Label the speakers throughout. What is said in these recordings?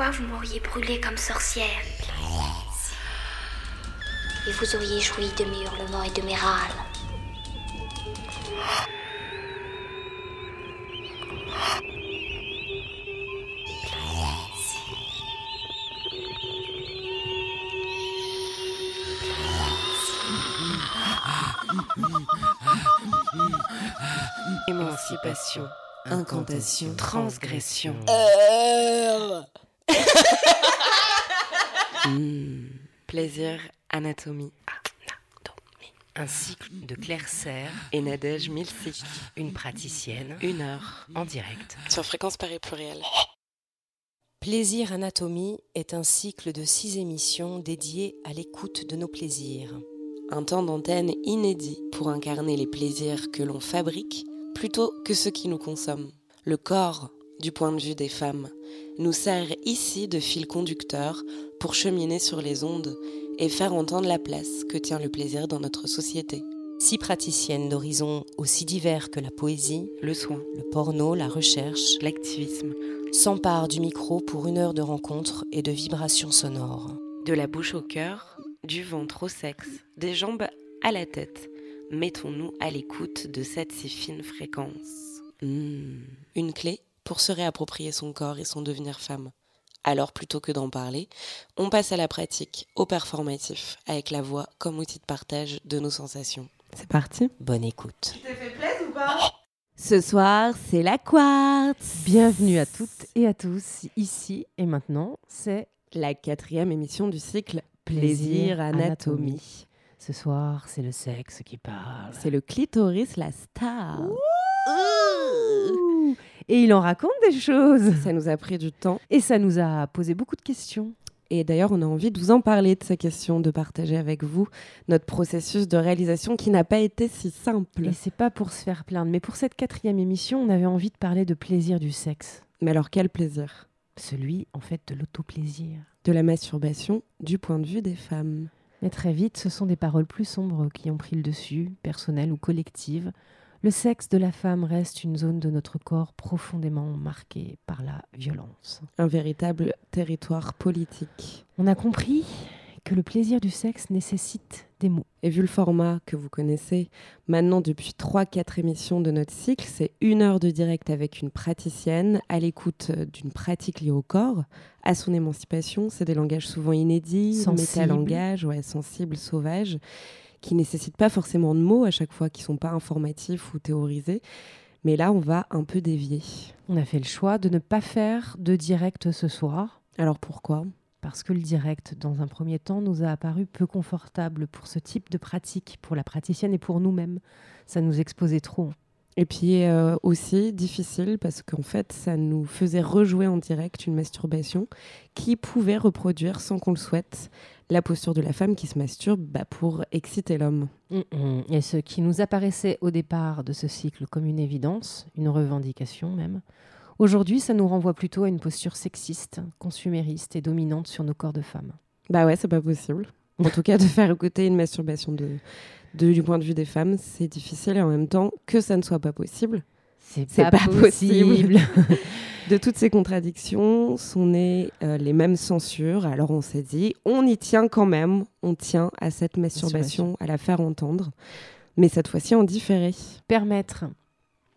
Speaker 1: Vous m'auriez brûlé comme sorcière. Et vous auriez joui de mes hurlements et de mes râles.
Speaker 2: Émancipation, incantation, transgression. Hmm. Plaisir, anatomie. Un cycle de Claire Serre et Nadège Milsik, une praticienne, une heure en direct.
Speaker 3: Sur Fréquence Paris Pluriel.
Speaker 4: Plaisir Anatomie est un cycle de six émissions dédiées à l'écoute de nos plaisirs. Un temps d'antenne inédit pour incarner les plaisirs que l'on fabrique plutôt que ceux qui nous consomment. Le corps, du point de vue des femmes, nous sert ici de fil conducteur pour cheminer sur les ondes et faire entendre la place que tient le plaisir dans notre société. Six praticiennes d'horizons aussi divers que la poésie,
Speaker 2: Le soin,
Speaker 4: le porno, la recherche,
Speaker 2: l'activisme,
Speaker 4: s'emparent du micro pour une heure de rencontre et de vibrations sonores.
Speaker 2: de la bouche au cœur, du ventre au sexe, des jambes à la tête. Mettons-nous à l'écoute de cette si fine fréquence.
Speaker 4: Hmm, Une clé pour se réapproprier son corps et son devenir femme. Alors plutôt que d'en parler, on passe à la pratique, au performatif, avec la voix comme outil de partage de nos sensations.
Speaker 5: C'est parti.
Speaker 4: Bonne écoute.
Speaker 5: Ce soir, c'est la quartz. Bienvenue à toutes et à tous ici et maintenant. C'est la quatrième émission du cycle Plaisir Anatomie. Ce soir, c'est le sexe qui parle. C'est le clitoris, la star. Ouh. Et il en raconte des choses. Ça nous a pris du temps et ça nous a posé beaucoup de questions. Et d'ailleurs, on a envie de vous en parler de ces questions, de partager avec vous notre processus de réalisation qui n'a pas été si simple.
Speaker 6: Et c'est pas pour se faire plaindre, mais pour cette quatrième émission, on avait envie de parler de plaisir du sexe.
Speaker 5: Mais alors, quel plaisir?
Speaker 6: Celui, en fait, de l'autoplaisir.
Speaker 5: De la masturbation du point de vue des femmes.
Speaker 6: Mais très vite, ce sont des paroles plus sombres qui ont pris le dessus, personnelles ou collectives. Le sexe de la femme reste une zone de notre corps profondément marquée par la violence.
Speaker 5: Un véritable territoire politique.
Speaker 6: On a compris que le plaisir du sexe nécessite des mots.
Speaker 5: Et vu le format que vous connaissez, maintenant depuis 3-4 émissions de notre cycle, c'est une heure de direct avec une praticienne à l'écoute d'une pratique liée au corps, à son émancipation. C'est des langages souvent inédits,
Speaker 6: Sensibles.
Speaker 5: métalangages, ouais, sensibles, sauvages, qui nécessitent pas forcément de mots à chaque fois, qui sont pas informatifs ou théorisés. Mais là, on va un peu dévier.
Speaker 6: On a fait le choix de ne pas faire de direct ce soir,
Speaker 5: Alors pourquoi?
Speaker 6: Parce que le direct, dans un premier temps, nous a apparu peu confortable pour ce type de pratique, pour la praticienne et pour nous-mêmes. Ça nous exposait trop.
Speaker 5: Et puis euh, aussi difficile parce qu'en fait, ça nous faisait rejouer en direct une masturbation qui pouvait reproduire, sans qu'on le souhaite, la posture de la femme qui se masturbe bah, pour exciter l'homme.
Speaker 6: Et ce qui nous apparaissait au départ de ce cycle comme une évidence, une revendication même, aujourd'hui, ça nous renvoie plutôt à une posture sexiste, consumériste et dominante sur nos corps de femmes.
Speaker 5: Bah ouais, c'est pas possible. En tout cas, de faire écouter une masturbation de, de- du point de vue des femmes, c'est difficile et en même temps que ça ne soit pas possible.
Speaker 6: C'est
Speaker 5: pas possible. De toutes ces contradictions sont nées euh, les mêmes censures. Alors on s'est dit, on y tient quand même, on tient à cette masturbation, à la faire entendre, mais cette fois-ci en différé.
Speaker 6: Permettre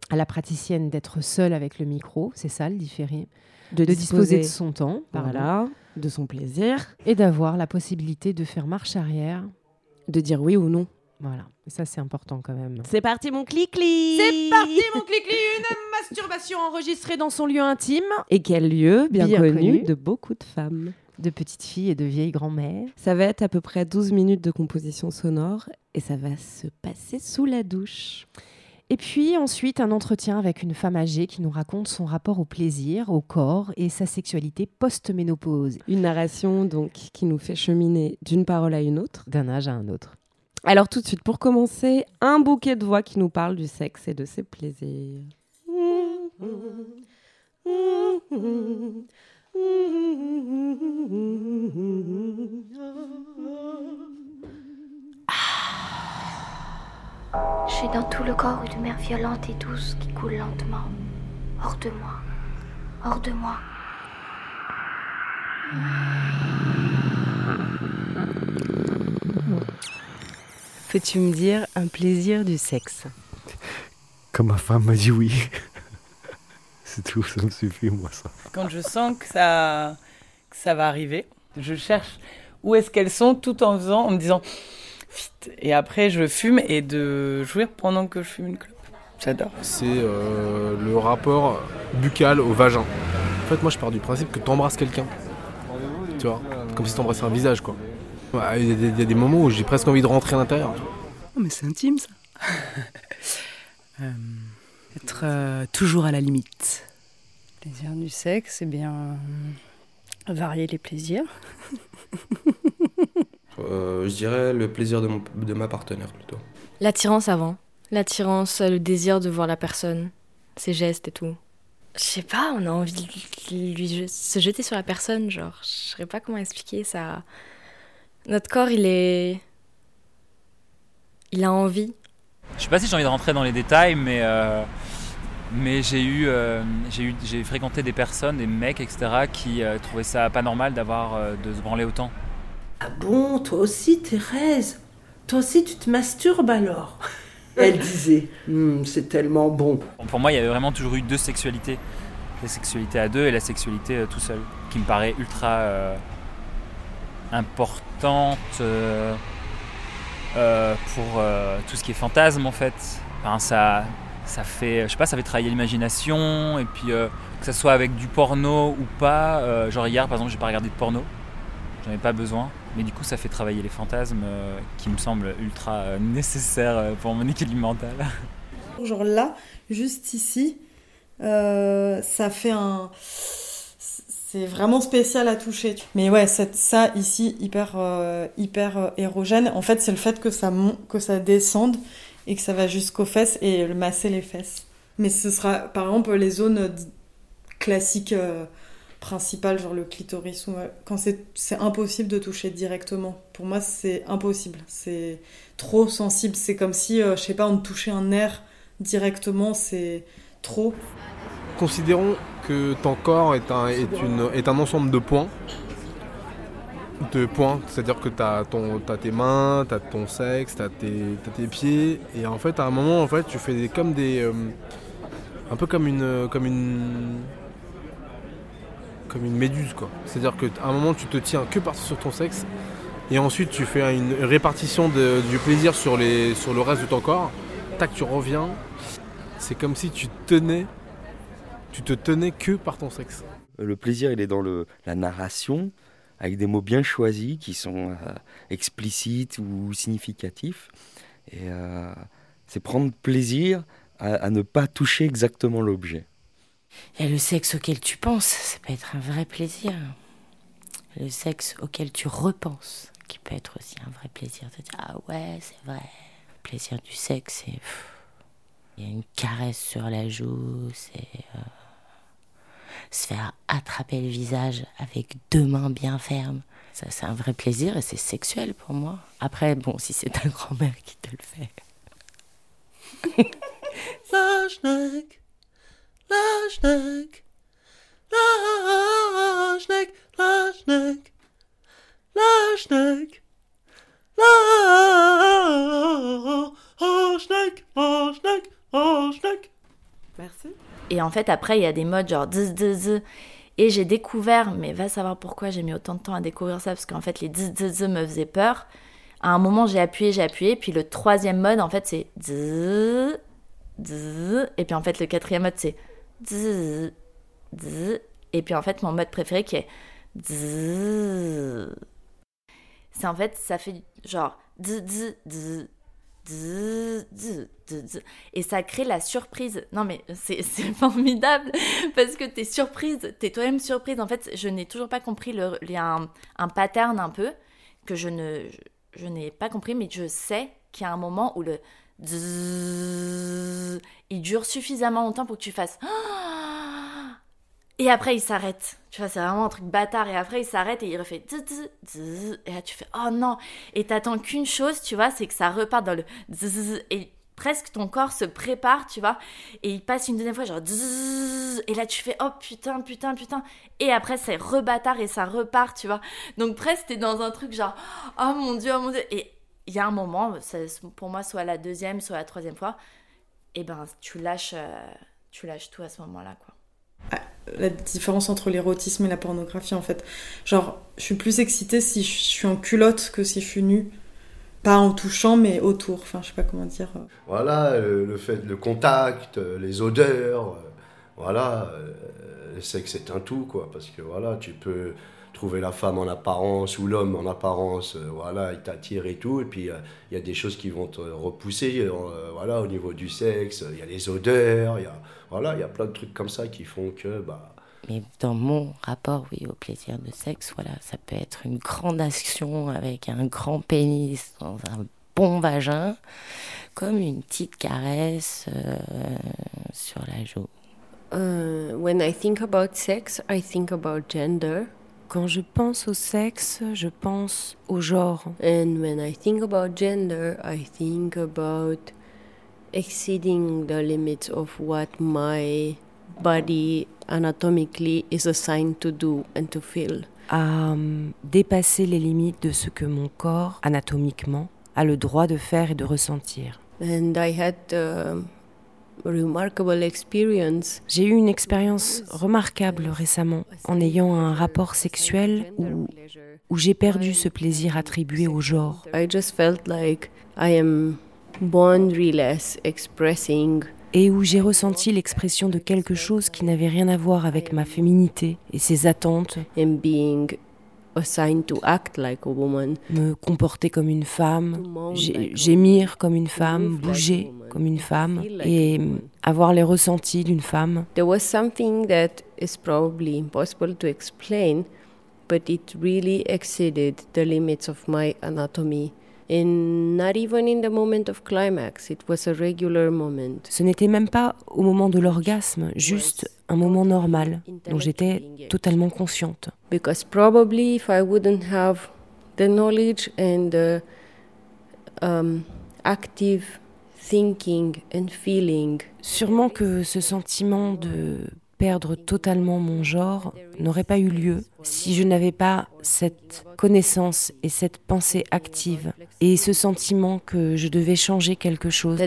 Speaker 6: à la praticienne d'être seule avec le micro, c'est ça le différé,
Speaker 5: De,
Speaker 6: de disposer de son temps,
Speaker 5: voilà, de son plaisir,
Speaker 6: et d'avoir la possibilité de faire marche arrière.
Speaker 5: de dire oui ou non.
Speaker 6: Voilà, Et ça c'est important quand même.
Speaker 5: C'est parti mon clic-clic
Speaker 6: C'est parti mon clic une masturbation enregistrée dans son lieu intime
Speaker 5: Et quel lieu bien,
Speaker 6: Bien
Speaker 5: connu,
Speaker 6: connu.
Speaker 5: de beaucoup de femmes.
Speaker 6: de petites filles et de vieilles grand-mères.
Speaker 5: Ça va être à peu près 12 minutes de composition sonore et ça va se passer sous la douche.
Speaker 6: Et puis ensuite un entretien avec une femme âgée qui nous raconte son rapport au plaisir, au corps et sa sexualité post-ménopause,
Speaker 5: Une narration donc qui nous fait cheminer d'une parole à une autre.
Speaker 6: d'un âge à un autre.
Speaker 5: Alors tout de suite, pour commencer, un bouquet de voix qui nous parle du sexe et de ses plaisirs.
Speaker 1: J'ai dans tout le corps une mer violente et douce qui coule lentement. Hors de moi. Hors de moi.
Speaker 4: Peux-tu me dire un plaisir du sexe?
Speaker 3: Comme ma femme m'a dit oui. C'est tout, ça me suffit, moi, ça.
Speaker 7: Quand je sens que ça, que ça va arriver, je cherche où est-ce qu'elles sont tout en faisant, en me disant vite. Et après, je fume et de jouir pendant que je fume une clope. J'adore.
Speaker 3: C'est euh, le rapport buccal au vagin. En fait, moi, je pars du principe que tu embrasses quelqu'un. Tu vois? Comme si tu embrassais un visage, quoi. Il y, a des- y a des moments où j'ai presque envie de rentrer à l'intérieur.
Speaker 8: Oh, mais c'est intime ça. Euh, être euh, toujours à la limite.
Speaker 9: Plaisir du sexe, eh bien, euh, varier les plaisirs.
Speaker 10: Euh, je dirais le plaisir de, mon- de ma partenaire plutôt.
Speaker 11: L'attirance avant. L'attirance, le désir de voir la personne, ses gestes et tout. Je sais pas, on a envie de lui se jeter sur la personne, genre, je saurais pas comment expliquer ça. Notre corps, il est. Il a envie.
Speaker 12: Je sais pas si j'ai envie de rentrer dans les détails, mais, euh, mais j'ai eu, euh, j'ai eu, j'ai fréquenté des personnes, des mecs, etc., qui euh, trouvaient ça pas normal d'avoir euh, de se branler autant.
Speaker 13: Ah bon, toi aussi, Thérèse? Toi aussi, tu te masturbes alors? Elle disait, Hum, c'est tellement bon.
Speaker 12: Bon, Pour moi, il y avait vraiment toujours eu deux sexualités. La sexualité à deux et la sexualité euh, tout seul, qui me paraît ultra euh, importante euh, euh, pour euh, tout ce qui est fantasme en fait. Ça, ça fait, je sais pas, ça fait travailler l'imagination et puis que ça soit avec du porno ou pas. genre hier, par exemple, j'ai pas regardé de porno, j'en ai pas besoin, mais du coup, ça fait travailler les fantasmes qui me semblent ultra nécessaires pour mon équilibre mental.
Speaker 14: Genre là, juste ici, ça fait un. C'est vraiment spécial à toucher. Mais ouais, ça ici, hyper, euh, hyper euh, érogène, en fait, c'est le fait que ça, mon- que ça descende et que ça va jusqu'aux fesses et le masser les fesses. Mais ce sera, par exemple, les zones classiques euh, principales, genre le clitoris, ou, quand c'est impossible de toucher directement. Pour moi, c'est impossible. C'est trop sensible. C'est comme si, euh, je sais pas, on touchait un nerf directement, c'est trop.
Speaker 3: Considérons que ton corps est un, est une, est un ensemble de points. De points, c'est-à-dire que tu as, tes mains, tu as ton sexe, tu as, tes pieds, et en fait, à un moment, en fait, tu fais des, comme des. euh, un peu comme une. Comme une comme une méduse quoi. C'est-à-dire qu'à un moment tu te tiens que sur ton sexe et ensuite tu fais une répartition du plaisir sur, les, sur le reste de ton corps. Tac, tu reviens. C'est comme si tu tenais, tu te tenais que par ton sexe.
Speaker 15: Le plaisir, il est dans le, la narration, avec des mots bien choisis qui sont euh, explicites ou significatifs. Et euh, c'est prendre plaisir à, à ne pas toucher exactement l'objet.
Speaker 4: Il y a le sexe auquel tu penses, ça peut être un vrai plaisir. Le sexe auquel tu repenses, qui peut être aussi un vrai plaisir. De dire, ah ouais, c'est vrai. Le plaisir du sexe, c'est. Il y a une caresse sur la joue, c'est. euh, se faire attraper le visage avec deux mains bien fermes. Ça, c'est un vrai plaisir et c'est sexuel pour moi. Après, bon, si c'est ta grand-mère qui te le fait.
Speaker 13: Lâche-neck, lâche-neck, lâche-neck, lâche-neck, lâche-neck, lâche-neck,
Speaker 11: Et en fait, après, il y a des modes genre zzz, zzz. Et j'ai découvert, mais va savoir pourquoi j'ai mis autant de temps à découvrir ça, parce qu'en fait, les zzz, zzz me faisaient peur. À un moment, j'ai appuyé, j'ai appuyé, puis le troisième mode, en fait, c'est zzz, zzz. Et puis en fait, le quatrième mode, c'est zzz, zzz. Et puis en fait, mon mode préféré qui est zzz. C'est en fait, ça fait genre zzz, zzz. Et ça crée la surprise. Non mais c'est formidable parce que t'es surprise, t'es toi-même surprise. En fait, je n'ai toujours pas compris, le- il y a un, pattern un peu que je ne je, n'ai pas compris, mais je sais qu'il y a un moment où le il dure suffisamment longtemps pour que tu fasses et après il s'arrête. Tu vois, c'est vraiment un truc bâtard. Et après il s'arrête et il refait. Et là tu fais oh non. Et t'attends qu'une chose, tu vois, c'est que ça reparte dans le. Et presque ton corps se prépare, tu vois, et il passe une deuxième fois, genre, et là tu fais, oh putain, putain, putain, et après c'est rebâtard et ça repart, tu vois. Donc presque t'es dans un truc genre, oh mon dieu, oh mon dieu, et il y a un moment, pour moi, soit la deuxième, soit la troisième fois, et ben tu lâches, euh, tu lâches tout à ce moment-là, quoi
Speaker 14: la différence entre l'érotisme et la pornographie en fait. Genre, je suis plus excitée si je suis en culotte que si je suis nue. Pas en touchant, mais autour. Enfin, je sais pas comment dire.
Speaker 16: Voilà, euh, le fait, le contact, euh, les odeurs, euh, voilà, le sexe c'est un tout, quoi. Parce que voilà, tu peux trouver la femme en apparence ou l'homme en apparence, voilà, il t'attire et tout. Et puis il y a des choses qui vont te repousser, voilà, au niveau du sexe. Il y a les odeurs, il y a, voilà, il y a plein de trucs comme ça qui font que, bah,
Speaker 4: mais dans mon rapport, oui, au plaisir de sexe, voilà, ça peut être une grande action avec un grand pénis dans un bon vagin, comme une petite caresse euh, sur la joue.
Speaker 17: Uh, when I think about sex, I think about gender.
Speaker 4: Quand je pense au sexe, je pense au genre.
Speaker 17: And when I think about gender, I think about exceeding the limits of what my body anatomically is assigned to do and to feel.
Speaker 4: À um, dépasser les limites de ce que mon corps, anatomiquement, a le droit de faire et de ressentir.
Speaker 17: And I had experience.
Speaker 4: J'ai eu une expérience remarquable récemment en ayant un rapport sexuel où, où j'ai perdu ce plaisir attribué au genre.
Speaker 17: I just felt like I am boundaryless expressing
Speaker 4: et où j'ai ressenti l'expression de quelque chose qui n'avait rien à voir avec ma féminité et ses attentes. Me comporter comme une femme, gémir comme une femme, bouger comme une femme et avoir les ressentis d'une femme.
Speaker 17: There was something that is probably impossible to explain, but it really exceeded the limits of my anatomy.
Speaker 4: Ce n'était même pas au moment de l'orgasme, juste un moment normal dont j'étais totalement consciente.
Speaker 17: Because probably if I wouldn't have the knowledge and the um, active thinking and feeling.
Speaker 4: Sûrement que ce sentiment de perdre totalement mon genre n'aurait pas eu lieu si je n'avais pas cette connaissance et cette pensée active et ce sentiment que je devais changer quelque chose.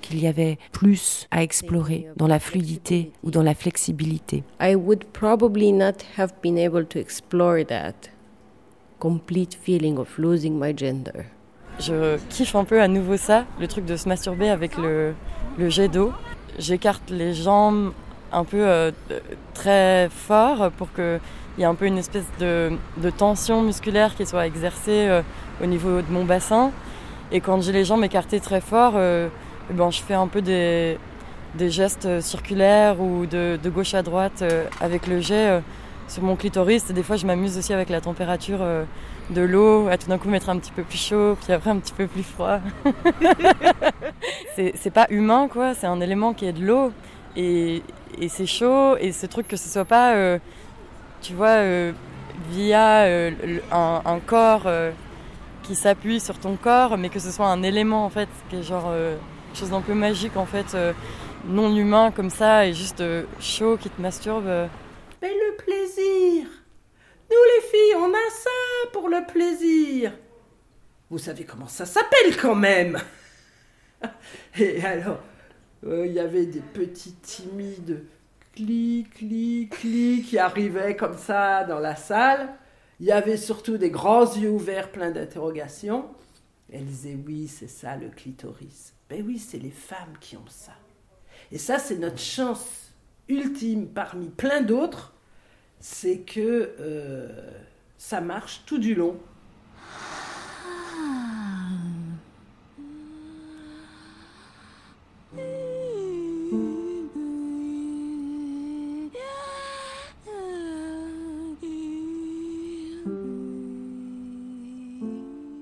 Speaker 4: Qu'il y avait plus à explorer dans la fluidité ou dans la flexibilité.
Speaker 17: I would probably not have been able to explore that complete feeling of losing my gender.
Speaker 18: Je kiffe un peu à nouveau ça, le truc de se masturber avec le, jet d'eau. J'écarte les jambes un peu euh, très fort pour qu'il y ait un peu une espèce de, tension musculaire qui soit exercée euh, au niveau de mon bassin. Et quand j'ai les jambes écartées très fort, euh, eh ben, je fais un peu des, gestes circulaires ou de, gauche à droite avec le jet sur mon clitoris. Des fois, je m'amuse aussi avec la température euh, de l'eau, à tout d'un coup mettre un petit peu plus chaud, puis après un petit peu plus froid. c'est pas humain, quoi. C'est un élément qui est de l'eau. Et, c'est chaud. Et ce truc que ce soit pas, euh, tu vois, euh, via un, un, corps qui s'appuie sur ton corps, mais que ce soit un élément, en fait, qui est genre chose d'un peu magique, en fait, non humain comme ça, et juste chaud qui te masturbe.
Speaker 13: Mais le plaisir Nous les filles, on a ça pour le plaisir Vous savez comment ça s'appelle quand même Et alors, euh, il y avait des petits timides clic, clic, clic qui arrivaient comme ça dans la salle. Il y avait surtout des grands yeux ouverts pleins d'interrogations. Elle disait oui, c'est ça le clitoris. Ben oui, c'est les femmes qui ont ça. Et ça, c'est notre chance ultime parmi plein d'autres, c'est que euh, ça marche tout du long.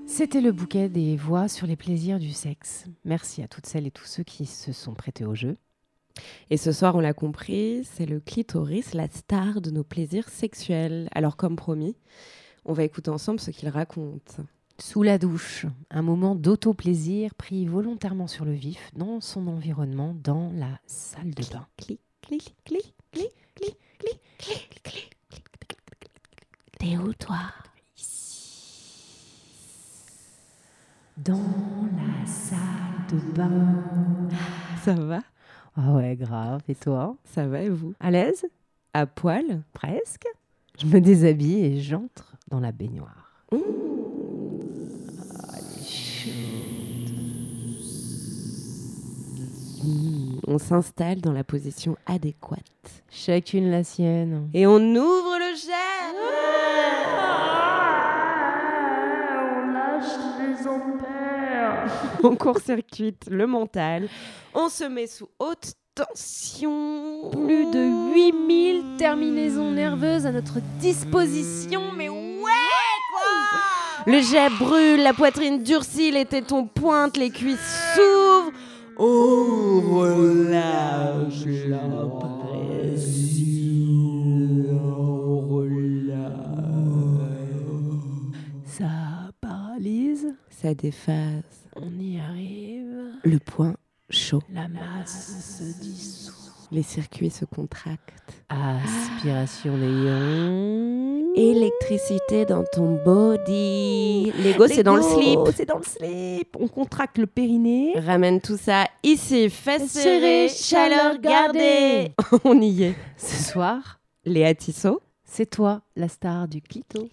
Speaker 6: C'était le bouquet des voix sur les plaisirs du sexe. Merci à toutes celles et tous ceux qui se sont prêtés au jeu.
Speaker 5: Et ce soir, on l'a compris, c'est le clitoris, la star de nos plaisirs sexuels. Alors, comme promis, on va écouter ensemble ce qu'il raconte.
Speaker 6: Sous la douche, un moment d'auto-plaisir pris volontairement sur le vif dans son environnement, dans la salle de bain. Clic, clic, clic, clic, clic, clic, clic, clic.
Speaker 5: T'es où, toi?
Speaker 6: Dans la salle de bain.
Speaker 5: Ça va?
Speaker 6: Ah ouais, grave. Et toi?
Speaker 5: Ça va et vous?
Speaker 6: À l'aise?
Speaker 5: À poil?
Speaker 6: Presque. Je me déshabille et j'entre dans la baignoire.
Speaker 5: Mmh. Mmh, on s'installe dans la position adéquate.
Speaker 6: Chacune la sienne.
Speaker 5: Et on ouvre le jet
Speaker 6: On lâche les ampères.
Speaker 5: On court-circuite le mental. On se met sous haute tension.
Speaker 6: Plus de 8000 terminaisons nerveuses à notre disposition, mais ouais quoi
Speaker 5: Le jet brûle, la poitrine durcit, les tétons pointent, les cuisses s'ouvrent. Oh, relâche la pression.
Speaker 6: Ça paralyse.
Speaker 5: Ça déphase.
Speaker 6: On y arrive.
Speaker 5: Le point chaud.
Speaker 6: La masse se dissout.
Speaker 5: Les circuits se contractent.
Speaker 6: Aspiration néon.
Speaker 5: Électricité dans ton body. L'ego, c'est dans le slip.
Speaker 6: C'est dans le slip. On contracte le périnée.
Speaker 5: Ramène tout ça ici. Fesses serrées, chaleur gardée. On y est.
Speaker 6: Ce soir,
Speaker 5: Léa Tissot.
Speaker 6: c'est toi la star du clito.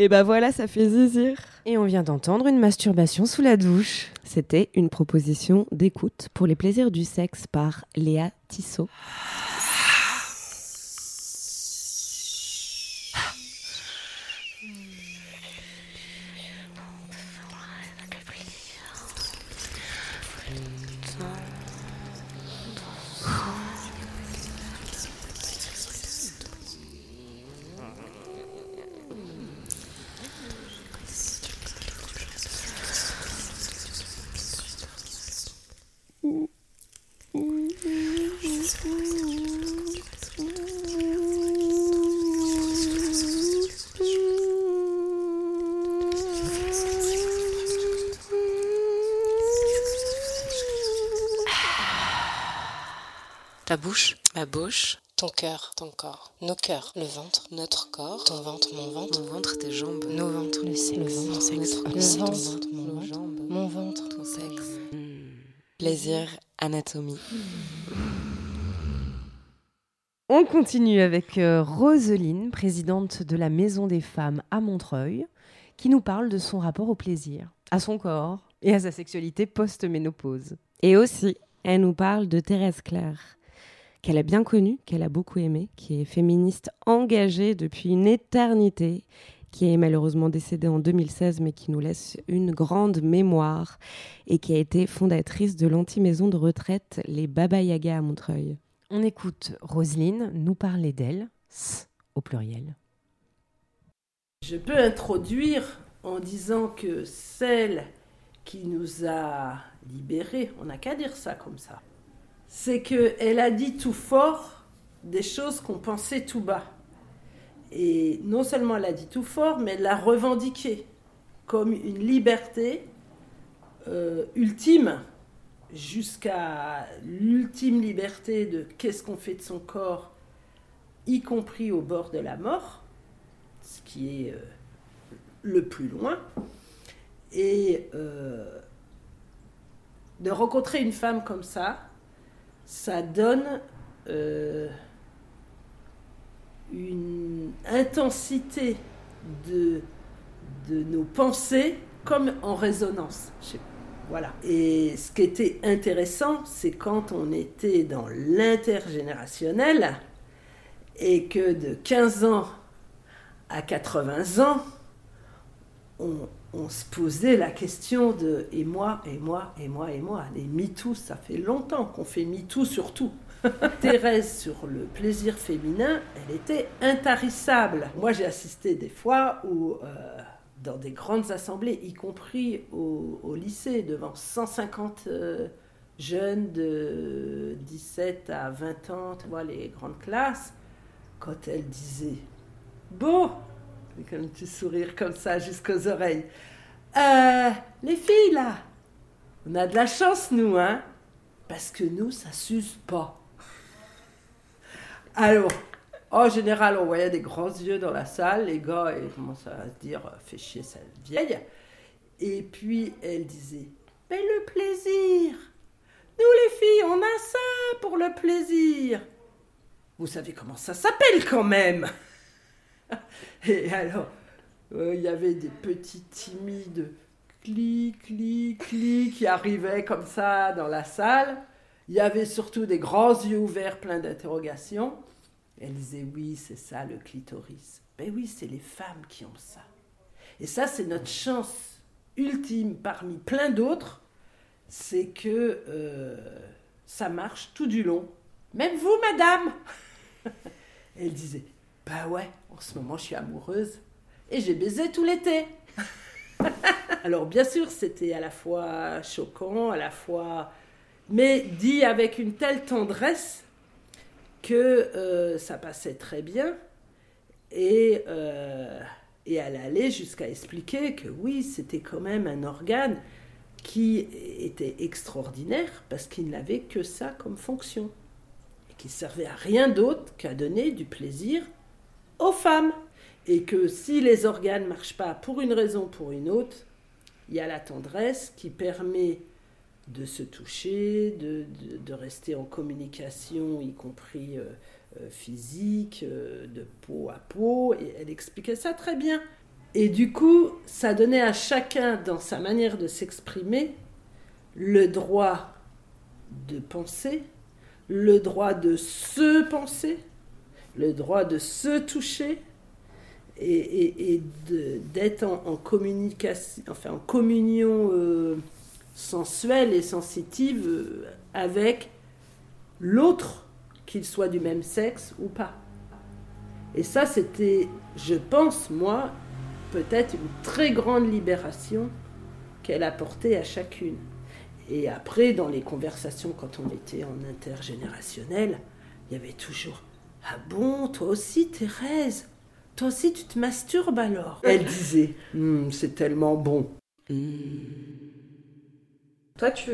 Speaker 5: Et bah voilà, ça fait zizir.
Speaker 6: Et on vient d'entendre une masturbation sous la douche.
Speaker 5: C'était une proposition d'écoute pour les plaisirs du sexe par Léa Tissot.
Speaker 4: Ta bouche, ton cœur, ton corps, nos cœurs, le ventre, notre corps, ton ventre, mon ventre,
Speaker 2: mon ventre, tes jambes,
Speaker 4: nos ventres,
Speaker 2: le sexe,
Speaker 4: le ventre,
Speaker 2: mon sexe,
Speaker 4: notre-
Speaker 2: le
Speaker 4: ventre, mon ventre,
Speaker 2: jambes,
Speaker 4: mon ventre,
Speaker 2: ton sexe.
Speaker 4: plaisir, anatomie.
Speaker 6: On continue avec euh, Roseline, présidente de la Maison des Femmes à Montreuil, qui nous parle de son rapport au plaisir, à son corps et à sa sexualité post-ménopause.
Speaker 5: Et aussi, elle nous parle de Thérèse Claire, qu'elle a bien connue, qu'elle a beaucoup aimée, qui est féministe engagée depuis une éternité, qui est malheureusement décédée en 2016, mais qui nous laisse une grande mémoire, et qui a été fondatrice de l'anti-maison de retraite Les Baba Yaga à Montreuil.
Speaker 6: On écoute Roseline nous parler d'elle, s au pluriel.
Speaker 13: Je peux introduire en disant que celle qui nous a libérés, on n'a qu'à dire ça comme ça, c'est qu'elle a dit tout fort des choses qu'on pensait tout bas. Et non seulement elle a dit tout fort, mais elle l'a revendiqué comme une liberté euh, ultime, jusqu'à l'ultime liberté de qu'est-ce qu'on fait de son corps, y compris au bord de la mort, ce qui est euh, le plus loin. Et euh, de rencontrer une femme comme ça, ça donne euh, une intensité de, de nos pensées comme en résonance. Voilà. Et ce qui était intéressant, c'est quand on était dans l'intergénérationnel et que de 15 ans à 80 ans, on, on se posait la question de et moi, et moi, et moi, et moi. Les MeToo, ça fait longtemps qu'on fait MeToo sur tout. Thérèse, sur le plaisir féminin, elle était intarissable. Moi, j'ai assisté des fois où, euh, dans des grandes assemblées, y compris au, lycée, devant 150 euh, jeunes de 17 à 20 ans, tu vois, les grandes classes, quand elle disait Beau avec un petit sourire comme ça jusqu'aux oreilles. Euh, les filles, là, on a de la chance, nous, hein Parce que nous, ça s'use pas. Alors, en général, on voyait des grands yeux dans la salle. Les gars, ils commençaient à se dire, fais chier cette vieille. Et puis, elle disait, mais le plaisir Nous, les filles, on a ça pour le plaisir Vous savez comment ça s'appelle quand même? Et alors, euh, il y avait des petits timides clic, clic, clic qui arrivaient comme ça dans la salle. Il y avait surtout des grands yeux ouverts pleins d'interrogations. Elle disait oui, c'est ça le clitoris. Ben oui, c'est les femmes qui ont ça. Et ça, c'est notre chance ultime parmi plein d'autres, c'est que euh, ça marche tout du long. Même vous, madame Elle disait, bah ouais, en ce moment je suis amoureuse et j'ai baisé tout l'été. Alors bien sûr, c'était à la fois choquant, à la fois... Mais dit avec une telle tendresse que euh, ça passait très bien. Et, euh, et elle allait jusqu'à expliquer que oui, c'était quand même un organe qui était extraordinaire parce qu'il n'avait que ça comme fonction. Et qui servait à rien d'autre qu'à donner du plaisir aux femmes. Et que si les organes ne marchent pas pour une raison ou pour une autre, il y a la tendresse qui permet de se toucher, de, de, rester en communication, y compris euh, euh, physique, euh, de peau à peau. Et elle expliquait ça très bien. Et du coup, ça donnait à chacun, dans sa manière de s'exprimer, le droit de penser, le droit de se penser, le droit de se toucher et, d'être en, communication, enfin en communion euh, sensuelle et sensitive euh, avec l'autre, qu'il soit du même sexe ou pas. Et ça, c'était, je pense, moi, peut-être une très grande libération qu'elle apportait à chacune. Et après, dans les conversations, quand on était en intergénérationnel, il y avait toujours Ah bon, toi aussi, Thérèse? Toi aussi, tu te masturbes alors? Elle disait hum, C'est tellement bon.
Speaker 14: Toi, tu.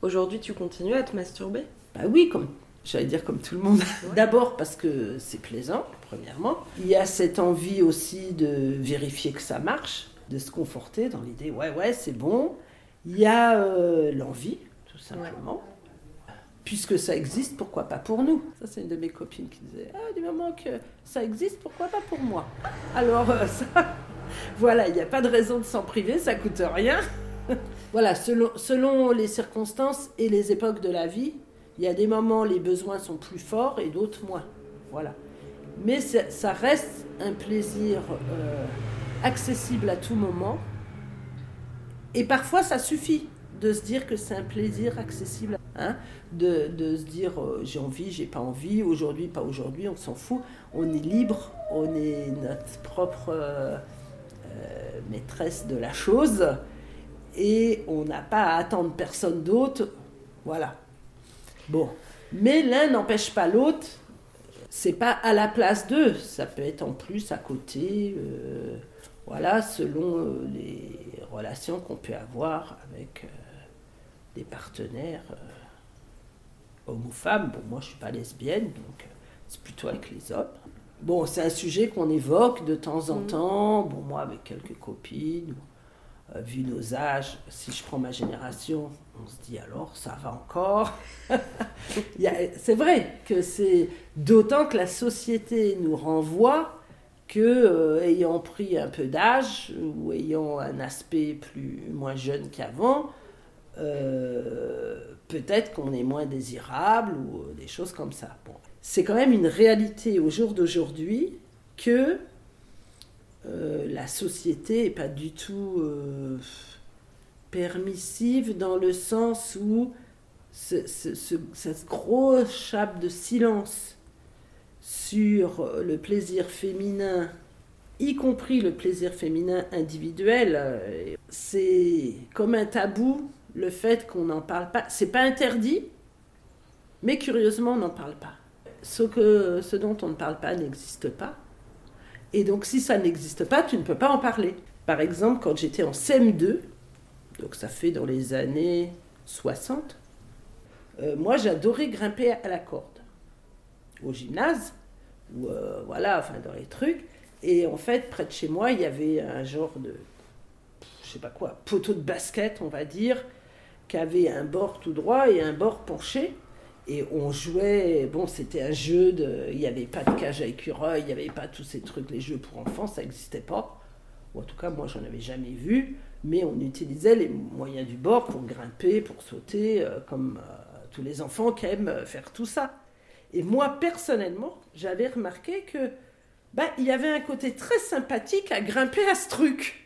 Speaker 14: Aujourd'hui, tu continues à te masturber?
Speaker 13: Bah oui, comme j'allais dire comme tout le monde. D'abord parce que c'est plaisant, premièrement. Il y a cette envie aussi de vérifier que ça marche, de se conforter dans l'idée, ouais, ouais, c'est bon. Il y a euh, l'envie, tout simplement. Puisque ça existe, pourquoi pas pour nous? Ça, c'est une de mes copines qui disait, ah, du moment que ça existe, pourquoi pas pour moi? Alors, euh, ça, voilà, il n'y a pas de raison de s'en priver, ça coûte rien. voilà, selon, selon les circonstances et les époques de la vie, il y a des moments, les besoins sont plus forts et d'autres moins. Voilà. Mais ça reste un plaisir euh, accessible à tout moment. Et parfois, ça suffit de se dire que c'est un plaisir accessible. Hein de, se dire euh, j'ai envie, j'ai pas envie, aujourd'hui, pas aujourd'hui, on s'en fout. On est libre, on est notre propre euh, maîtresse de la chose et on n'a pas à attendre personne d'autre. Voilà. Bon. Mais l'un n'empêche pas l'autre. C'est pas à la place d'eux. Ça peut être en plus à côté. Euh, voilà, selon euh, les relations qu'on peut avoir avec euh, des partenaires hommes ou femmes. Bon, moi je suis pas lesbienne, donc c'est plutôt avec les hommes. Bon, c'est un sujet qu'on évoque de temps en mmh. temps. Bon, moi avec quelques copines. Euh, vu nos âges, si je prends ma génération, on se dit alors ça va encore? c'est vrai que c'est d'autant que la société nous renvoie que euh, ayant pris un peu d'âge ou ayant un aspect plus moins jeune qu'avant, euh, peut-être qu'on est moins désirable ou des choses comme ça. Bon. C'est quand même une réalité au jour d'aujourd'hui que euh, la société n'est pas du tout euh, permissive dans le sens où cette grosse chape de silence sur le plaisir féminin, y compris le plaisir féminin individuel, euh, c'est comme un tabou le fait qu'on n'en parle pas. C'est pas interdit, mais curieusement on n'en parle pas. Ce, que, ce dont on ne parle pas n'existe pas. Et donc, si ça n'existe pas, tu ne peux pas en parler. Par exemple, quand j'étais en CM2, donc ça fait dans les années 60, euh, moi j'adorais grimper à la corde au gymnase, ou euh, voilà, enfin dans les trucs. Et en fait, près de chez moi, il y avait un genre de, je sais pas quoi, poteau de basket, on va dire, qui avait un bord tout droit et un bord penché. Et on jouait, bon, c'était un jeu de. Il n'y avait pas de cage à écureuil, il n'y avait pas tous ces trucs, les jeux pour enfants, ça n'existait pas. Ou en tout cas, moi, j'en avais jamais vu. Mais on utilisait les moyens du bord pour grimper, pour sauter, euh, comme euh, tous les enfants qui aiment euh, faire tout ça. Et moi, personnellement, j'avais remarqué que bah, il y avait un côté très sympathique à grimper à ce truc.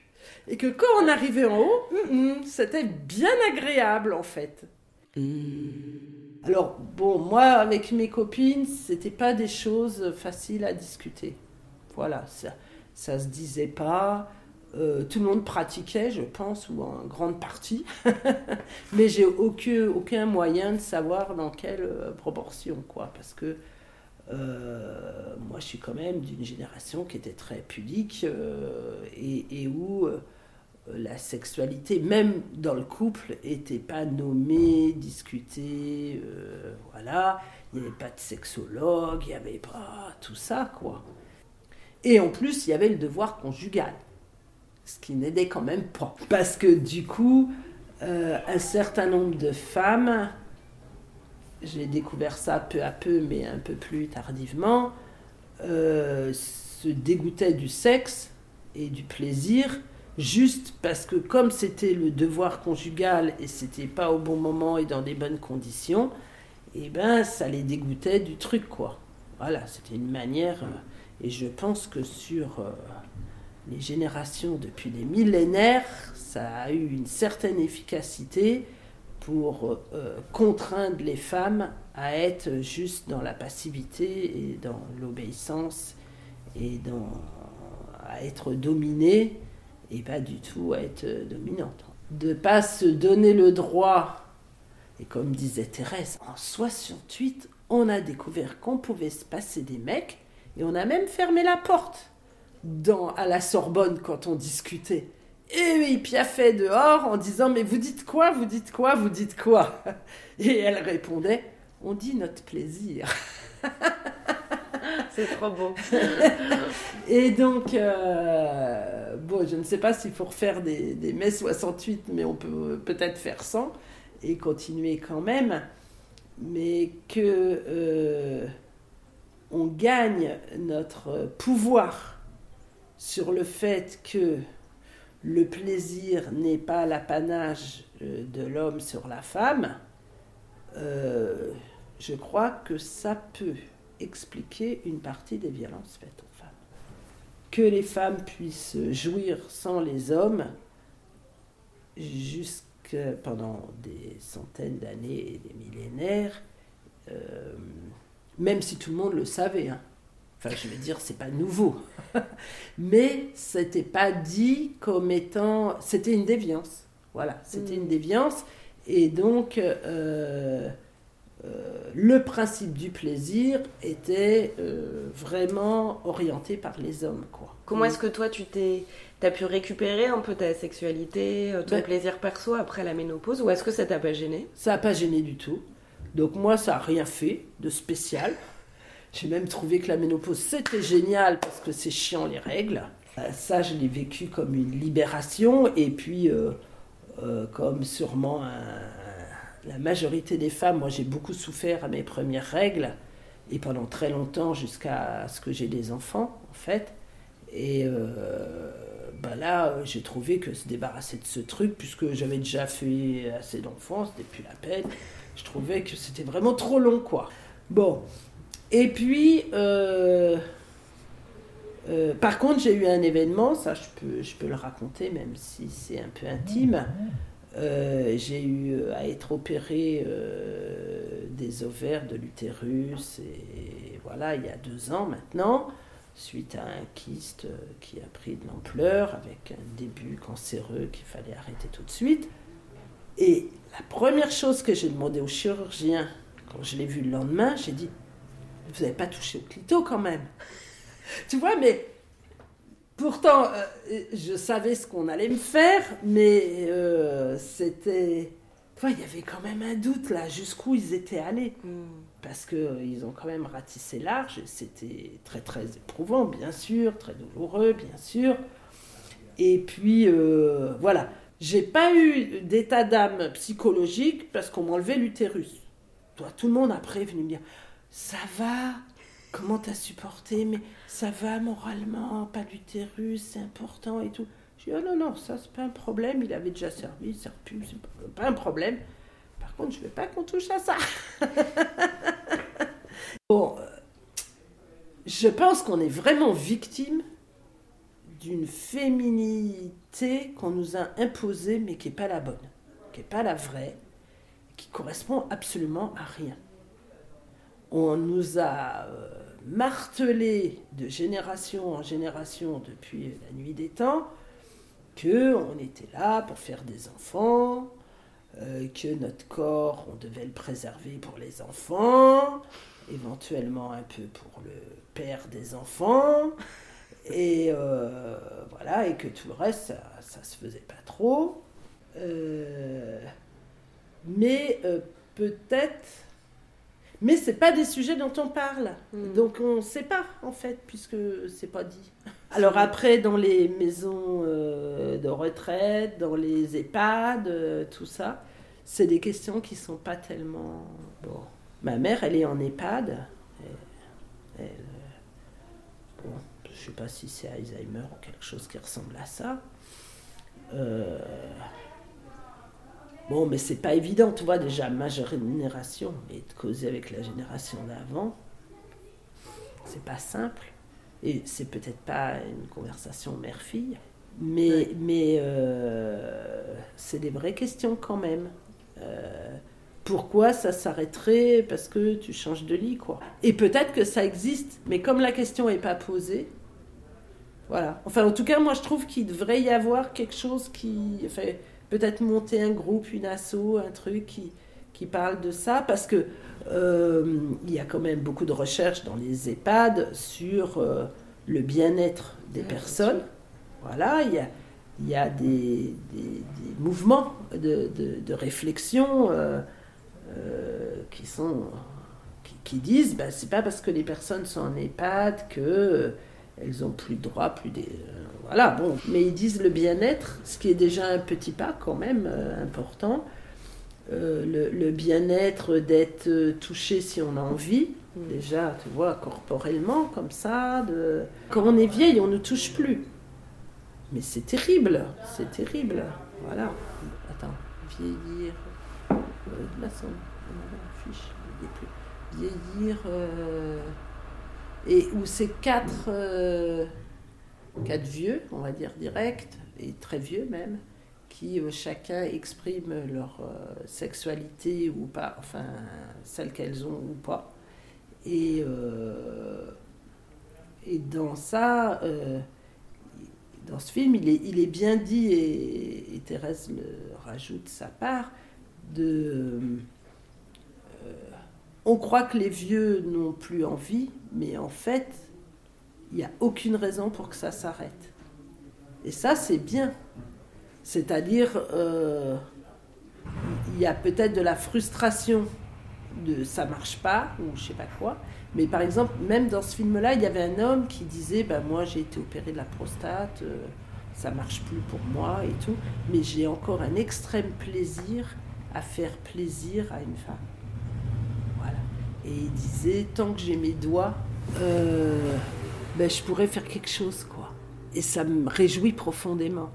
Speaker 13: Et que quand on arrivait en haut, hum, hum, c'était bien agréable en fait. Mmh. Alors, bon, moi, avec mes copines, c'était pas des choses faciles à discuter. Voilà, ça, ça se disait pas. Euh, tout le monde pratiquait, je pense, ou en grande partie. Mais j'ai aucun, aucun moyen de savoir dans quelle euh, proportion, quoi. Parce que euh, moi, je suis quand même d'une génération qui était très pudique et, où la sexualité, même dans le couple, n'était pas nommée, discutée, euh, voilà. Il n'y avait pas de sexologue, il n'y avait pas tout ça, quoi. Et en plus, il y avait le devoir conjugal, ce qui n'aidait quand même pas. Parce que du coup, euh, un certain nombre de femmes, j'ai découvert ça peu à peu, mais un peu plus tardivement, euh, se dégoûtaient du sexe et du plaisir, juste parce que comme c'était le devoir conjugal et c'était pas au bon moment et dans des bonnes conditions, et eh ben ça les dégoûtait du truc quoi. Voilà, c'était une manière. Euh, et je pense que sur euh, les générations depuis des millénaires, ça a eu une certaine efficacité pour euh, contraindre les femmes à être juste dans la passivité et dans l'obéissance et dans, à être dominées et pas du tout à être dominante. De pas se donner le droit, et comme disait Thérèse, en 68, on a découvert qu'on pouvait se passer des mecs et on a même fermé la porte dans, à la Sorbonne quand on discutait. Et il piaffait dehors en disant Mais vous dites quoi Vous dites quoi Vous dites quoi? Et elle répondait On dit notre plaisir.
Speaker 11: C'est trop beau.
Speaker 13: et donc, euh, bon, je ne sais pas s'il faut refaire des, des mai 68, mais on peut peut-être faire 100 et continuer quand même. Mais que euh, on gagne notre pouvoir sur le fait que le plaisir n'est pas l'apanage euh, de l'homme sur la femme, je crois que ça peut expliquer une partie des violences faites aux femmes. Que les femmes puissent jouir sans les hommes jusqu'à pendant des centaines d'années et des millénaires, euh, même si tout le monde le savait. Hein. Enfin, je veux dire, c'est pas nouveau. Mais c'était pas dit comme étant. C'était une déviance. Voilà, c'était une mm. déviance. Et donc, euh, le principe du plaisir était vraiment orienté par les hommes. Quoi.
Speaker 11: Comment est-ce que toi, tu t'es T'as pu récupérer un peu ta sexualité, ton ben plaisir perso après la ménopause ou est-ce que ça t'a pas gêné?
Speaker 13: Ça n'a pas gêné du tout. Donc moi, ça n'a rien fait de spécial. J'ai même trouvé que la ménopause, c'était génial parce que c'est chiant les règles. Euh, ça, je l'ai vécu comme une libération et puis euh, euh, comme sûrement la majorité des femmes, moi j'ai beaucoup souffert à mes premières règles et pendant très longtemps jusqu'à ce que j'ai des enfants en fait. Et bah là, j'ai trouvé que se débarrasser de ce truc, puisque j'avais déjà fait assez d'enfance, depuis la peine, je trouvais que c'était vraiment trop long, quoi. Bon. Et puis, euh, euh, par contre, j'ai eu un événement, ça je peux le raconter, même si c'est un peu intime. J'ai eu à être opéré des ovaires, de l'utérus, et voilà, il y a deux ans maintenant suite à un kyste euh, qui a pris de l'ampleur, avec un début cancéreux qu'il fallait arrêter tout de suite. Et la première chose que j'ai demandé au chirurgien, quand je l'ai vu le lendemain, j'ai dit Vous n'avez pas touché au clito quand même Tu vois, mais pourtant, euh, je savais ce qu'on allait me faire, mais euh, c'était. il y avait quand même un doute là, jusqu'où ils étaient allés. Hmm parce qu'ils euh, ont quand même ratissé large, c'était très très éprouvant, bien sûr, très douloureux, bien sûr. Et puis, voilà. J'ai pas eu d'état d'âme psychologique parce qu'on m'enlevait l'utérus. Toi, tout le monde après est venu me dire Ça va? Comment t'as supporté Mais ça va moralement, pas l'utérus, c'est important et tout. Je dis Oh non, non, ça c'est pas un problème, il avait déjà servi, sert plus, c'est pas un problème. Par contre, je veux pas qu'on touche à ça. bon, euh, je pense qu'on est vraiment victime d'une féminité qu'on nous a imposée, mais qui n'est pas la bonne, qui n'est pas la vraie, qui correspond absolument à rien. On nous a euh, martelé de génération en génération depuis la nuit des temps que on était là pour faire des enfants, euh, que notre corps, on devait le préserver pour les enfants, éventuellement un peu pour le père des enfants, et euh, voilà, et que tout le reste, ça, ça se faisait pas trop. Euh, mais peut-être. Mais c'est pas des sujets dont on parle. Hmm. Donc on ne sait pas, en fait, puisque c'est pas dit. Alors après, dans les maisons de retraite, dans les EHPAD, tout ça, c'est des questions qui sont pas tellement. Bon. Ma mère, elle est en EHPAD. bon, je sais pas si c'est Alzheimer ou quelque chose qui ressemble à ça. Euh, bon, mais c'est pas évident, tu vois, déjà, ma génération, et de causer avec la génération d'avant, c'est pas simple. Et c'est peut-être pas une conversation mère-fille, mais, mais euh, c'est des vraies questions quand même. Euh, pourquoi ça s'arrêterait parce que tu changes de lit, quoi? Et peut-être que ça existe, mais comme la question n'est pas posée, voilà. Enfin, en tout cas, moi, je trouve qu'il devrait y avoir quelque chose qui... Enfin, peut-être monter un groupe, une asso, un truc qui, qui parle de ça, parce que euh, il y a quand même beaucoup de recherches dans les EHPAD sur euh, le bien-être des personnes. Voilà, il y a, il y a des, des, mouvements de, de, réflexion euh, qui sont qui, disent ben, c'est pas parce que les personnes sont en EHPAD que elles ont plus de droits, plus des voilà bon, mais ils disent le bien-être, ce qui est déjà un petit pas quand même important. Euh, le, bien-être d'être euh, touché si on a envie. Mm. Déjà, tu vois, corporellement, comme ça. De... Quand on est vieille, on ne touche plus. Mais c'est terrible, c'est terrible. Voilà. Attends, vieillir. Euh, là, on fiche, Vieillir. Et où c'est quatre, quatre vieux, on va dire direct, et très vieux même qui euh, chacun exprime leur euh, sexualité ou pas, enfin celle qu'elles ont ou pas. Et, euh, dans ça, dans ce film, il est, il est bien dit, et, Thérèse le rajoute sa part, de... on croit que les vieux n'ont plus envie, mais en fait, il n'y a aucune raison pour que ça s'arrête. Et ça, c'est bien. C'est-à-dire, euh, il y a peut-être de la frustration de ça marche pas ou je sais pas quoi. Mais par exemple, même dans ce film-là, il y avait un homme qui disait ben moi j'ai été opéré de la prostate, euh, ça marche plus pour moi et tout, mais j'ai encore un extrême plaisir à faire plaisir à une femme. Voilà. Et il disait tant que j'ai mes doigts, euh, ben, je pourrais faire quelque chose quoi. Et ça me réjouit profondément.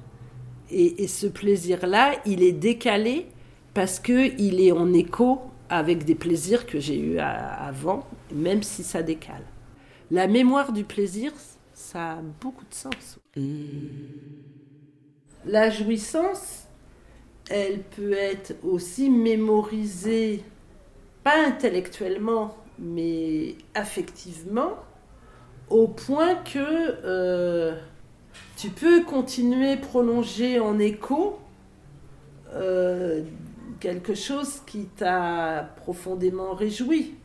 Speaker 13: Et, ce plaisir-là, il est décalé parce qu'il est en écho avec des plaisirs que j'ai eus avant, même si ça décale. La mémoire du plaisir, ça a beaucoup de sens. La jouissance, elle peut être aussi mémorisée, pas intellectuellement, mais affectivement, au point que euh, tu peux continuer, prolonger en écho euh, quelque chose qui t'a profondément réjoui.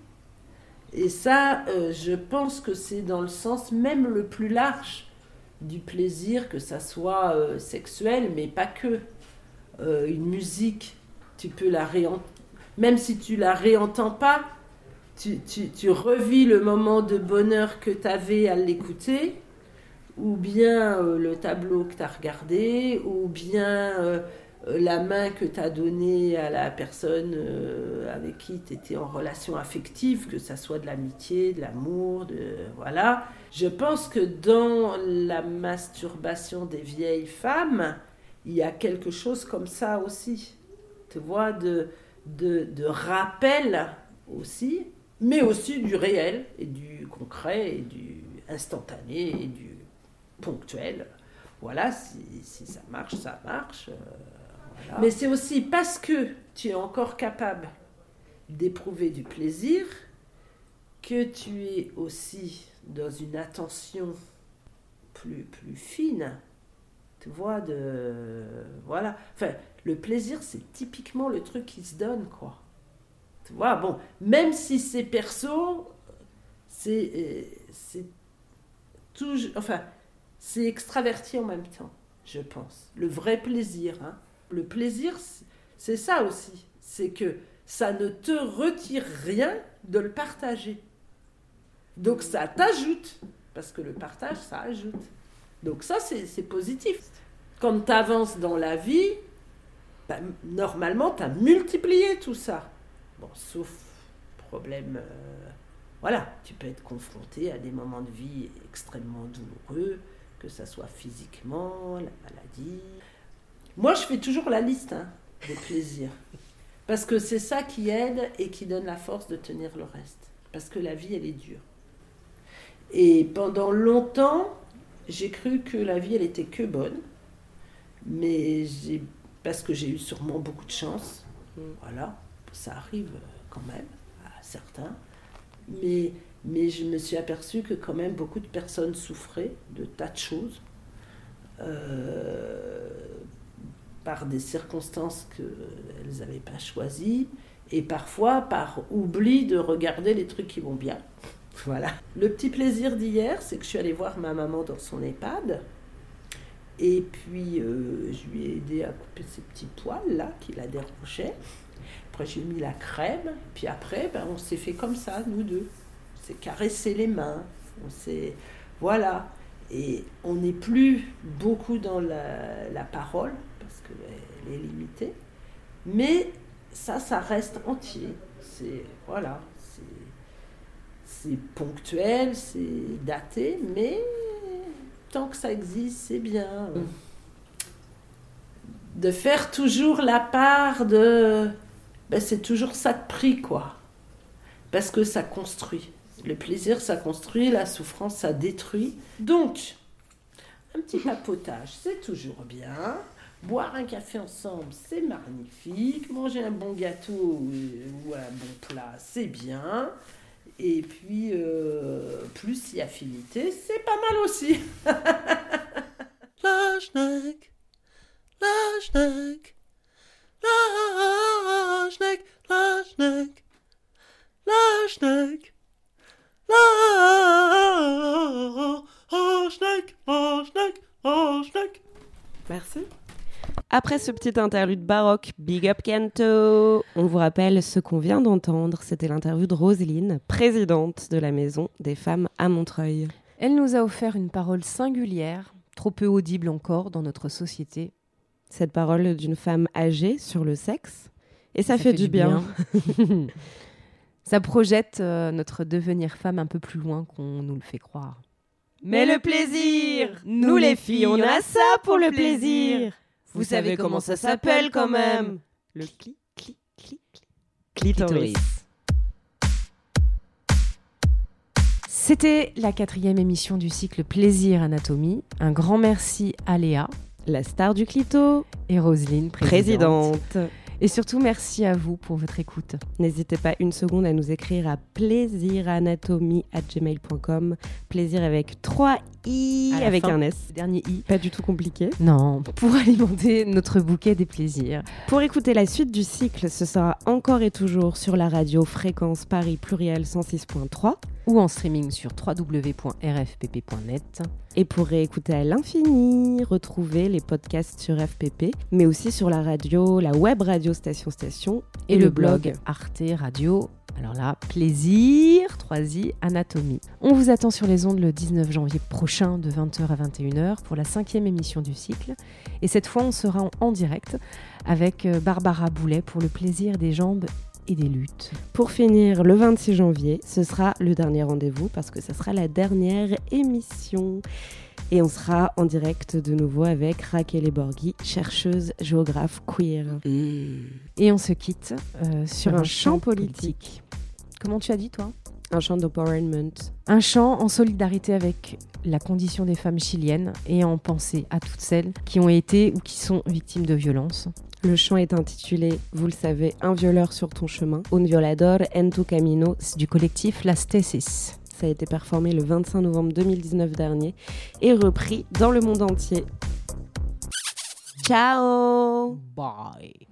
Speaker 13: Et ça, euh, je pense que c'est dans le sens même le plus large du plaisir, que ça soit sexuel, mais pas que. une musique, tu peux la réentendre, même si tu la réentends pas, tu, tu, revis le moment de bonheur que tu avais à l'écouter ou bien euh, le tableau que tu as regardé, ou bien euh, euh, la main que tu as donnée à la personne avec qui tu étais en relation affective, que ça soit de l'amitié, de l'amour, de voilà. Je pense que dans la masturbation des vieilles femmes, il y a quelque chose comme ça aussi. Tu vois, de rappel aussi, mais aussi du réel et du concret et du instantané et du ponctuel. Voilà, si, ça marche, ça marche. Euh, Mais c'est aussi parce que tu es encore capable d'éprouver du plaisir que tu es aussi dans une attention plus, plus fine. Tu vois, de. Voilà. Enfin, le plaisir, c'est typiquement le truc qui se donne, quoi. Tu bon, même si c'est perso, c'est. Euh, c'est toujours. Enfin, c'est extraverti en même temps, je pense. Le vrai plaisir. Hein. Le plaisir, c'est ça aussi. C'est que ça ne te retire rien de le partager. Donc ça t'ajoute, parce que le partage, ça ajoute. Donc ça, c'est positif. Quand tu avances dans la vie, ben, normalement, tu as multiplié tout ça. Bon, sauf problème euh, voilà, tu peux être confronté à des moments de vie extrêmement douloureux, que ça soit physiquement, la maladie. Moi, je fais toujours la liste hein, des plaisirs. Parce que c'est ça qui aide et qui donne la force de tenir le reste. Parce que la vie, elle est dure. Et pendant longtemps, j'ai cru que la vie, elle était que bonne. Mais j'ai, parce que j'ai eu sûrement beaucoup de chance. Voilà, ça arrive quand même à certains. Mais, mais je me suis aperçue que quand même beaucoup de personnes souffraient de tas de choses. Euh, par des circonstances qu'elles n'avaient pas choisies et parfois par oubli de regarder les trucs qui vont bien. Voilà. Le petit plaisir d'hier, c'est que je suis allée voir ma maman dans son EHPAD. Et puis, euh, je lui ai aidé à couper ses petits poils, là, qui la dérangeaient. Après, j'ai mis la crème. Puis après, ben, on s'est fait comme ça, nous deux. On s'est caressé les mains. On s'est... Voilà. Et on n'est plus beaucoup dans la, la parole, parce qu'elle est limitée. Mais ça, ça reste entier. C'est... Voilà. C'est c'est ponctuel, c'est daté, mais tant que ça existe, c'est bien. De faire toujours la part de... Ben, c'est toujours ça de prix, quoi. Parce que ça construit. Le plaisir, ça construit, la souffrance, ça détruit. Donc, un petit papotage, c'est toujours bien. Boire un café ensemble, c'est magnifique. Manger un bon gâteau ou un bon plat, c'est bien. Et puis, euh, plus a affinité, c'est pas mal aussi.
Speaker 19: La schneck, la schneck, la schneck, la schneck, la schneck, la schneck, la schneck, la schneck.
Speaker 5: Merci. Après ce petit interlude baroque, Big Up Kento, on vous rappelle ce qu'on vient d'entendre, c'était l'interview de Roselyne, présidente de la Maison des femmes à Montreuil.
Speaker 6: Elle nous a offert une parole singulière, trop peu audible encore dans notre société.
Speaker 5: Cette parole d'une femme âgée sur le sexe, et ça, fait, du bien.
Speaker 6: bien. ça projette euh, notre devenir femme un peu plus loin qu'on nous le fait croire.
Speaker 5: Mais le plaisir Nous les filles, on a ça pour le plaisir vous savez comment ça s'appelle quand même Le clic, clic, clic, clitoris.
Speaker 6: C'était la quatrième émission du cycle Plaisir Anatomie. Un grand merci à Léa,
Speaker 5: la star du clito,
Speaker 6: et Roselyne, présidente.
Speaker 5: présidente.
Speaker 6: Et surtout, merci à vous pour votre écoute.
Speaker 5: N'hésitez pas une seconde à nous écrire à plaisiranatomie.gmail.com. Plaisir avec 3 i, avec un S.
Speaker 6: Dernier i.
Speaker 5: Pas du tout compliqué.
Speaker 6: Non, pour alimenter notre bouquet des plaisirs.
Speaker 5: Pour écouter la suite du cycle, ce sera encore et toujours sur la radio Fréquence Paris Pluriel 106.3
Speaker 6: ou en streaming sur www.rfpp.net.
Speaker 5: Et pour réécouter à l'infini, retrouver les podcasts sur FPP, mais aussi sur la radio, la web radio Station Station
Speaker 6: et, et le, le blog Arte Radio. Alors là, plaisir, 3i, anatomie. On vous attend sur les ondes le 19 janvier prochain de 20h à 21h pour la cinquième émission du cycle. Et cette fois, on sera en, direct avec euh, Barbara Boulet pour le plaisir des jambes et des luttes.
Speaker 5: Pour finir, le 26 janvier, ce sera le dernier rendez-vous parce que ce sera la dernière émission. Et on sera en direct de nouveau avec Raquel Borghi, chercheuse géographe queer.
Speaker 6: Mmh. Et on se quitte euh, sur, un,
Speaker 5: un
Speaker 6: politique.
Speaker 5: politique.
Speaker 6: Comment tu as dit, toi?
Speaker 5: Un chant d'empowerment.
Speaker 6: Un chant en solidarité avec la condition des femmes chiliennes et en pensée à toutes celles qui ont été ou qui sont victimes de violences.
Speaker 5: Le chant est intitulé, vous le savez, Un violeur sur ton chemin, Un violador en tu camino,
Speaker 6: du collectif Las Tesis.
Speaker 5: Ça a été performé le 25 novembre 2019 dernier et repris dans le monde entier. Ciao
Speaker 6: Bye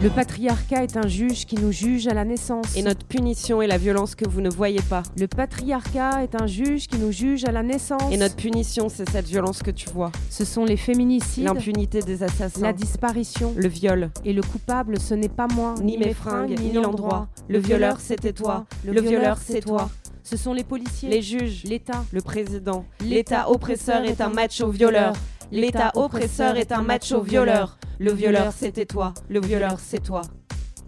Speaker 6: Le patriarcat est un juge qui nous juge à la naissance.
Speaker 5: Et notre punition est la violence que vous ne voyez pas.
Speaker 6: Le patriarcat est un juge qui nous juge à la naissance.
Speaker 5: Et notre punition, c'est cette violence que tu vois.
Speaker 6: Ce sont les féminicides,
Speaker 5: l'impunité des assassins,
Speaker 6: la disparition,
Speaker 5: le viol.
Speaker 6: Et le coupable, ce n'est pas moi,
Speaker 5: ni, ni mes fringues, ni, ni l'endroit. Le violeur, c'était toi. Le, le violeur, c'est toi.
Speaker 6: Ce sont les policiers,
Speaker 5: les juges,
Speaker 6: l'État,
Speaker 5: le président. L'État oppresseur est un macho violeur. L'État oppresseur est un macho violeur. Le violeur, c'était toi. Le violeur, c'est toi.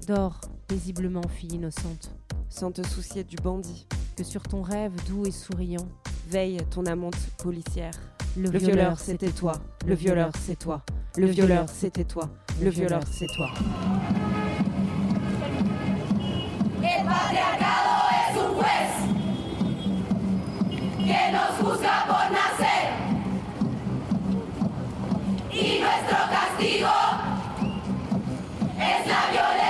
Speaker 6: Dors, paisiblement, fille innocente.
Speaker 5: Sans te soucier du bandit.
Speaker 6: Que sur ton rêve doux et souriant,
Speaker 5: veille ton amante policière.
Speaker 6: Le, violeur, c'était toi. Le violeur, c'est toi. Le violeur, c'était toi. Le violeur, c'est toi.
Speaker 20: El patriarcado es un juez que nos juzga por nacer. Y nuestro castigo es la violencia.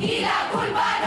Speaker 20: y la culpa